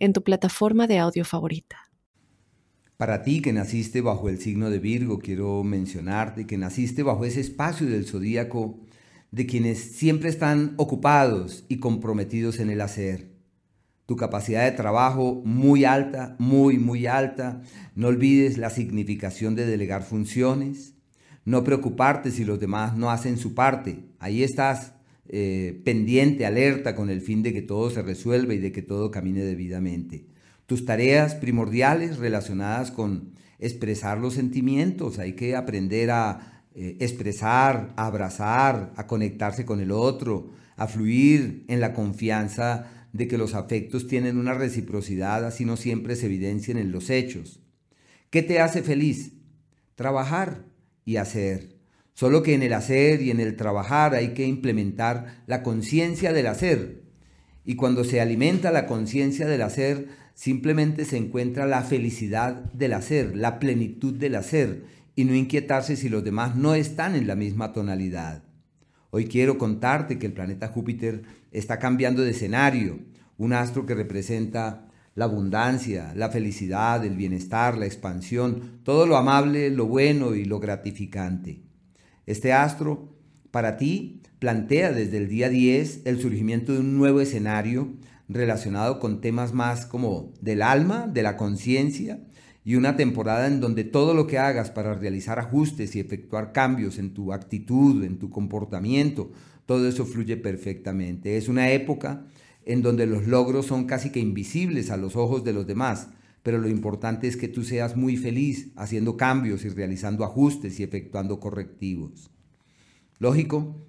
en tu plataforma de audio favorita. Para ti que naciste bajo el signo de Virgo, quiero mencionarte que naciste bajo ese espacio del zodíaco de quienes siempre están ocupados y comprometidos en el hacer. Tu capacidad de trabajo muy alta, muy, muy alta. No olvides la significación de delegar funciones. No preocuparte si los demás no hacen su parte. Ahí estás eh, pendiente, alerta, con el fin de que todo se resuelva y de que todo camine debidamente. Tus tareas primordiales relacionadas con expresar los sentimientos, hay que aprender a eh, expresar, a abrazar, a conectarse con el otro, a fluir en la confianza de que los afectos tienen una reciprocidad, así no siempre se evidencian en los hechos. ¿Qué te hace feliz? Trabajar y hacer. Solo que en el hacer y en el trabajar hay que implementar la conciencia del hacer. Y cuando se alimenta la conciencia del hacer, simplemente se encuentra la felicidad del hacer, la plenitud del hacer, y no inquietarse si los demás no están en la misma tonalidad. Hoy quiero contarte que el planeta Júpiter está cambiando de escenario, un astro que representa la abundancia, la felicidad, el bienestar, la expansión, todo lo amable, lo bueno y lo gratificante. Este astro, para ti, plantea desde el día 10 el surgimiento de un nuevo escenario relacionado con temas más como del alma, de la conciencia, y una temporada en donde todo lo que hagas para realizar ajustes y efectuar cambios en tu actitud, en tu comportamiento, todo eso fluye perfectamente. Es una época en donde los logros son casi que invisibles a los ojos de los demás, pero lo importante es que tú seas muy feliz haciendo cambios y realizando ajustes y efectuando correctivos. Lógico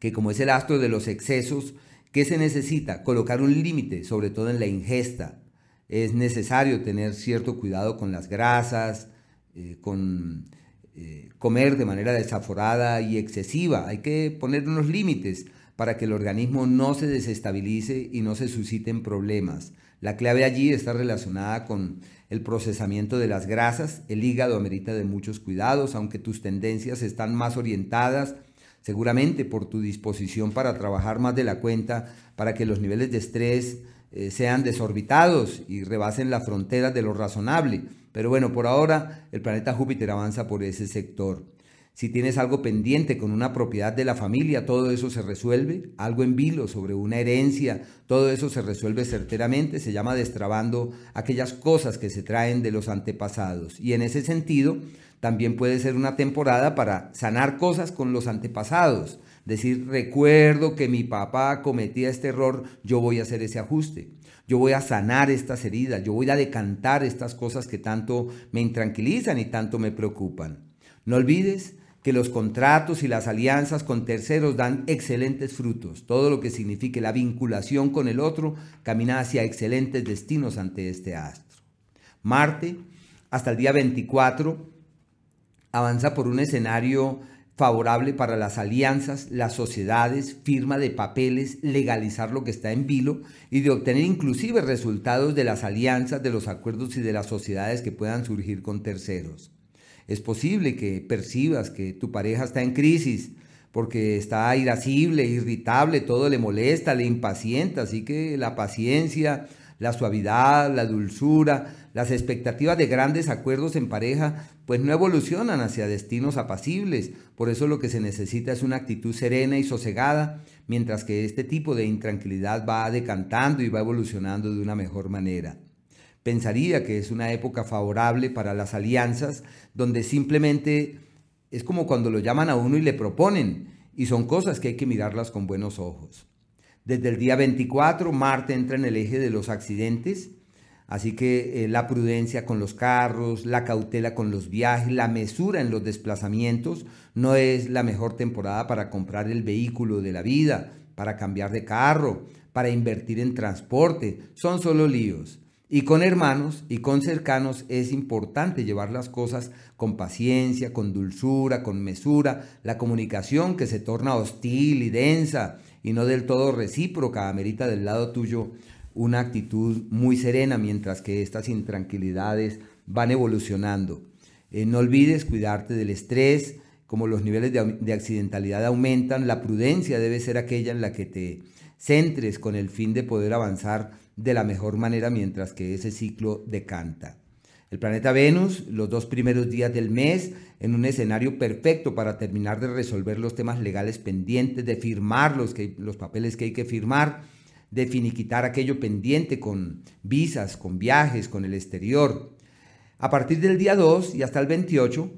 que como es el astro de los excesos, ¿qué se necesita? Colocar un límite, sobre todo en la ingesta. Es necesario tener cierto cuidado con las grasas, eh, con eh, comer de manera desaforada y excesiva. Hay que poner unos límites para que el organismo no se desestabilice y no se susciten problemas. La clave allí está relacionada con el procesamiento de las grasas. El hígado amerita de muchos cuidados, aunque tus tendencias están más orientadas seguramente por tu disposición para trabajar más de la cuenta, para que los niveles de estrés eh, sean desorbitados y rebasen las fronteras de lo razonable. Pero bueno, por ahora el planeta Júpiter avanza por ese sector. Si tienes algo pendiente con una propiedad de la familia, todo eso se resuelve. Algo en vilo sobre una herencia, todo eso se resuelve certeramente. Se llama destrabando aquellas cosas que se traen de los antepasados. Y en ese sentido, también puede ser una temporada para sanar cosas con los antepasados. Decir, recuerdo que mi papá cometía este error, yo voy a hacer ese ajuste. Yo voy a sanar estas heridas, yo voy a decantar estas cosas que tanto me intranquilizan y tanto me preocupan. No olvides que los contratos y las alianzas con terceros dan excelentes frutos. Todo lo que signifique la vinculación con el otro camina hacia excelentes destinos ante este astro. Marte, hasta el día 24, avanza por un escenario favorable para las alianzas, las sociedades, firma de papeles, legalizar lo que está en vilo y de obtener inclusive resultados de las alianzas, de los acuerdos y de las sociedades que puedan surgir con terceros. Es posible que percibas que tu pareja está en crisis porque está irascible, irritable, todo le molesta, le impacienta, así que la paciencia, la suavidad, la dulzura, las expectativas de grandes acuerdos en pareja, pues no evolucionan hacia destinos apacibles. Por eso lo que se necesita es una actitud serena y sosegada, mientras que este tipo de intranquilidad va decantando y va evolucionando de una mejor manera. Pensaría que es una época favorable para las alianzas, donde simplemente es como cuando lo llaman a uno y le proponen, y son cosas que hay que mirarlas con buenos ojos. Desde el día 24, Marte entra en el eje de los accidentes, así que eh, la prudencia con los carros, la cautela con los viajes, la mesura en los desplazamientos, no es la mejor temporada para comprar el vehículo de la vida, para cambiar de carro, para invertir en transporte, son solo líos. Y con hermanos y con cercanos es importante llevar las cosas con paciencia, con dulzura, con mesura. La comunicación que se torna hostil y densa y no del todo recíproca amerita del lado tuyo una actitud muy serena mientras que estas intranquilidades van evolucionando. Eh, no olvides cuidarte del estrés, como los niveles de, de accidentalidad aumentan, la prudencia debe ser aquella en la que te centres con el fin de poder avanzar de la mejor manera mientras que ese ciclo decanta. El planeta Venus, los dos primeros días del mes, en un escenario perfecto para terminar de resolver los temas legales pendientes, de firmar los, que, los papeles que hay que firmar, de finiquitar aquello pendiente con visas, con viajes, con el exterior. A partir del día 2 y hasta el 28,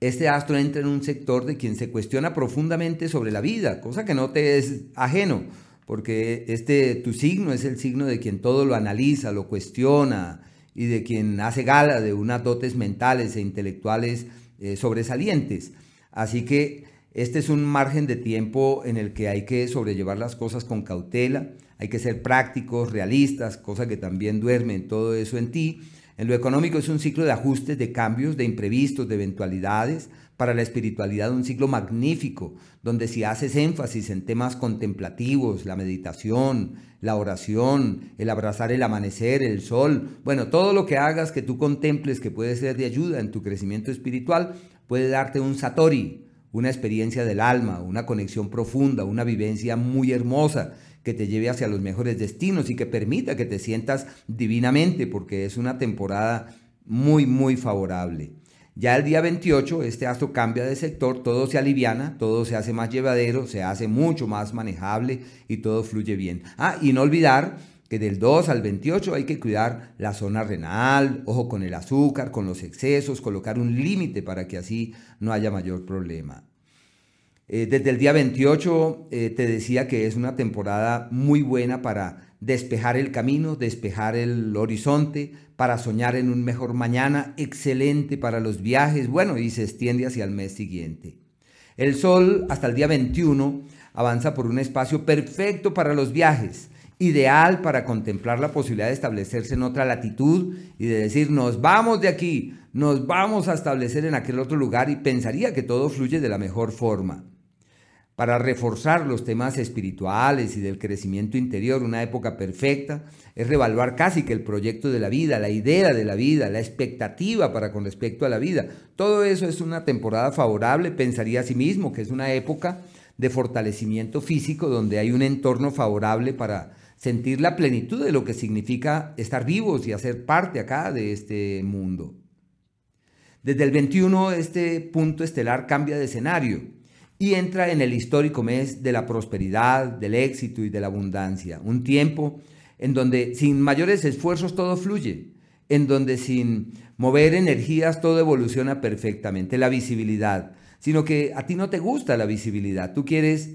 este astro entra en un sector de quien se cuestiona profundamente sobre la vida, cosa que no te es ajeno, porque este tu signo es el signo de quien todo lo analiza, lo cuestiona y de quien hace gala de unas dotes mentales e intelectuales eh, sobresalientes. Así que este es un margen de tiempo en el que hay que sobrellevar las cosas con cautela, hay que ser prácticos, realistas, cosa que también duerme en todo eso en ti en lo económico es un ciclo de ajustes, de cambios, de imprevistos, de eventualidades. Para la espiritualidad un ciclo magnífico, donde si haces énfasis en temas contemplativos, la meditación, la oración, el abrazar el amanecer, el sol, bueno, todo lo que hagas que tú contemples que puede ser de ayuda en tu crecimiento espiritual, puede darte un satori, una experiencia del alma, una conexión profunda, una vivencia muy hermosa que te lleve hacia los mejores destinos y que permita que te sientas divinamente, porque es una temporada muy, muy favorable. Ya el día 28 este astro cambia de sector, todo se aliviana, todo se hace más llevadero, se hace mucho más manejable y todo fluye bien. Ah, y no olvidar que del 2 al 28 hay que cuidar la zona renal, ojo con el azúcar, con los excesos, colocar un límite para que así no haya mayor problema. Eh, desde el día 28 eh, te decía que es una temporada muy buena para despejar el camino, despejar el horizonte, para soñar en un mejor mañana, excelente para los viajes, bueno, y se extiende hacia el mes siguiente. El Sol hasta el día 21 avanza por un espacio perfecto para los viajes, ideal para contemplar la posibilidad de establecerse en otra latitud y de decir, nos vamos de aquí, nos vamos a establecer en aquel otro lugar y pensaría que todo fluye de la mejor forma para reforzar los temas espirituales y del crecimiento interior, una época perfecta, es revaluar casi que el proyecto de la vida, la idea de la vida, la expectativa para con respecto a la vida. Todo eso es una temporada favorable, pensaría a sí mismo que es una época de fortalecimiento físico donde hay un entorno favorable para sentir la plenitud de lo que significa estar vivos y hacer parte acá de este mundo. Desde el 21 este punto estelar cambia de escenario y entra en el histórico mes de la prosperidad, del éxito y de la abundancia. Un tiempo en donde sin mayores esfuerzos todo fluye, en donde sin mover energías todo evoluciona perfectamente, la visibilidad, sino que a ti no te gusta la visibilidad, tú quieres,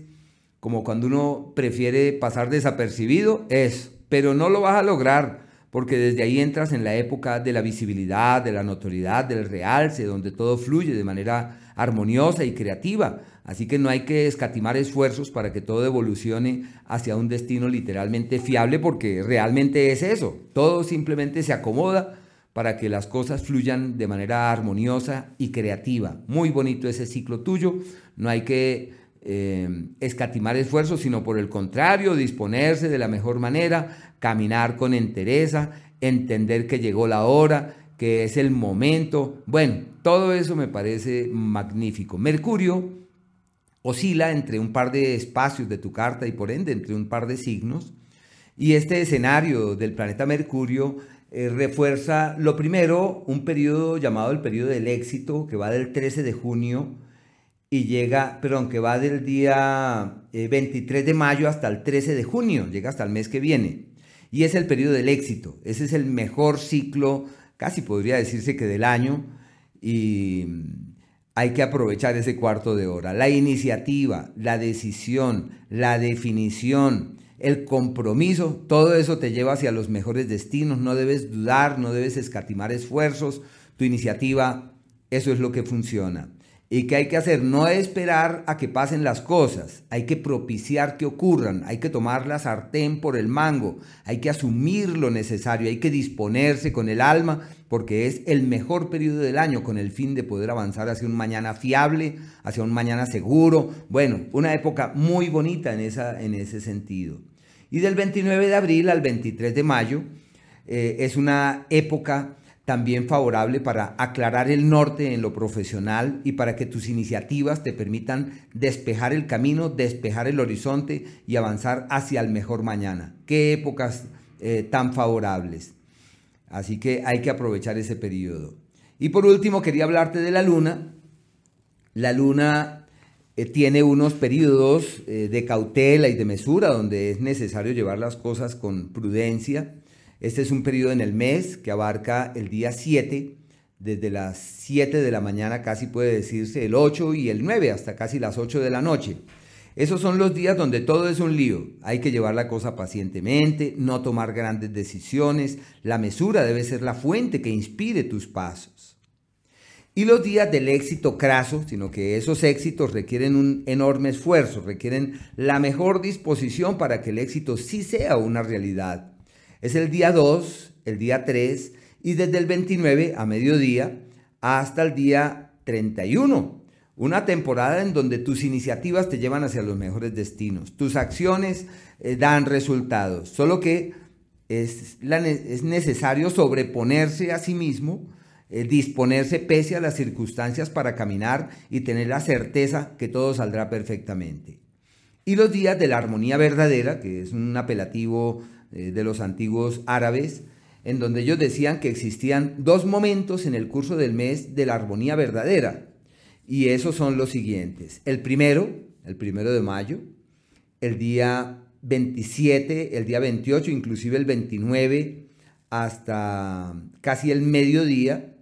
como cuando uno prefiere pasar desapercibido, es, pero no lo vas a lograr, porque desde ahí entras en la época de la visibilidad, de la notoriedad, del realce, donde todo fluye de manera armoniosa y creativa, Así que no hay que escatimar esfuerzos para que todo evolucione hacia un destino literalmente fiable porque realmente es eso. Todo simplemente se acomoda para que las cosas fluyan de manera armoniosa y creativa. Muy bonito ese ciclo tuyo. No hay que eh, escatimar esfuerzos, sino por el contrario, disponerse de la mejor manera, caminar con entereza, entender que llegó la hora, que es el momento. Bueno, todo eso me parece magnífico. Mercurio oscila entre un par de espacios de tu carta y por ende entre un par de signos. Y este escenario del planeta Mercurio eh, refuerza, lo primero, un periodo llamado el periodo del éxito, que va del 13 de junio y llega, perdón, que va del día 23 eh, de mayo hasta el 13 de junio, llega hasta el mes que viene. Y es el periodo del éxito. Ese es el mejor ciclo, casi podría decirse que del año. Y hay que aprovechar ese cuarto de hora. La iniciativa, la decisión, la definición, el compromiso, todo eso te lleva hacia los mejores destinos. No debes dudar, no debes escatimar esfuerzos. Tu iniciativa, eso es lo que funciona. ¿Y qué hay que hacer? No esperar a que pasen las cosas, hay que propiciar que ocurran, hay que tomar la sartén por el mango, hay que asumir lo necesario, hay que disponerse con el alma, porque es el mejor periodo del año con el fin de poder avanzar hacia un mañana fiable, hacia un mañana seguro. Bueno, una época muy bonita en, esa, en ese sentido. Y del 29 de abril al 23 de mayo eh, es una época también favorable para aclarar el norte en lo profesional y para que tus iniciativas te permitan despejar el camino, despejar el horizonte y avanzar hacia el mejor mañana. Qué épocas eh, tan favorables. Así que hay que aprovechar ese periodo. Y por último, quería hablarte de la luna. La luna eh, tiene unos periodos eh, de cautela y de mesura donde es necesario llevar las cosas con prudencia este es un periodo en el mes que abarca el día 7, desde las 7 de la mañana casi puede decirse el 8 y el 9 hasta casi las 8 de la noche. Esos son los días donde todo es un lío. Hay que llevar la cosa pacientemente, no tomar grandes decisiones. La mesura debe ser la fuente que inspire tus pasos. Y los días del éxito craso, sino que esos éxitos requieren un enorme esfuerzo, requieren la mejor disposición para que el éxito sí sea una realidad. Es el día 2, el día 3 y desde el 29 a mediodía hasta el día 31. Una temporada en donde tus iniciativas te llevan hacia los mejores destinos. Tus acciones eh, dan resultados. Solo que es, es, necesario sobreponerse a sí mismo, eh, disponerse pese a las circunstancias para caminar y tener la certeza que todo saldrá perfectamente. Y los días de la armonía verdadera, que es un apelativo eh, de los antiguos árabes, en donde ellos decían que existían dos momentos en el curso del mes de la armonía verdadera. Y esos son los siguientes. El primero, el primero de mayo, el día 27, el día 28, inclusive el 29, hasta casi el mediodía,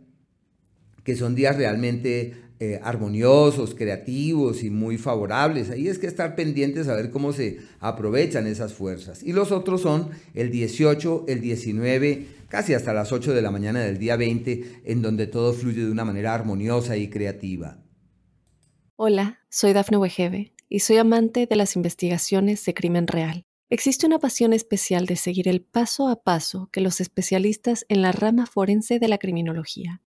que son días realmente eh, armoniosos, creativos y muy favorables. Ahí es que estar pendientes a ver cómo se aprovechan esas fuerzas. Y los otros son el 18, el 19, casi hasta las 8 de la mañana del día 20, en donde todo fluye de una manera armoniosa y creativa. Hola, soy Dafne Wegebe y soy amante de las investigaciones de crimen real. Existe una pasión especial de seguir el paso a paso que los especialistas en la rama forense de la criminología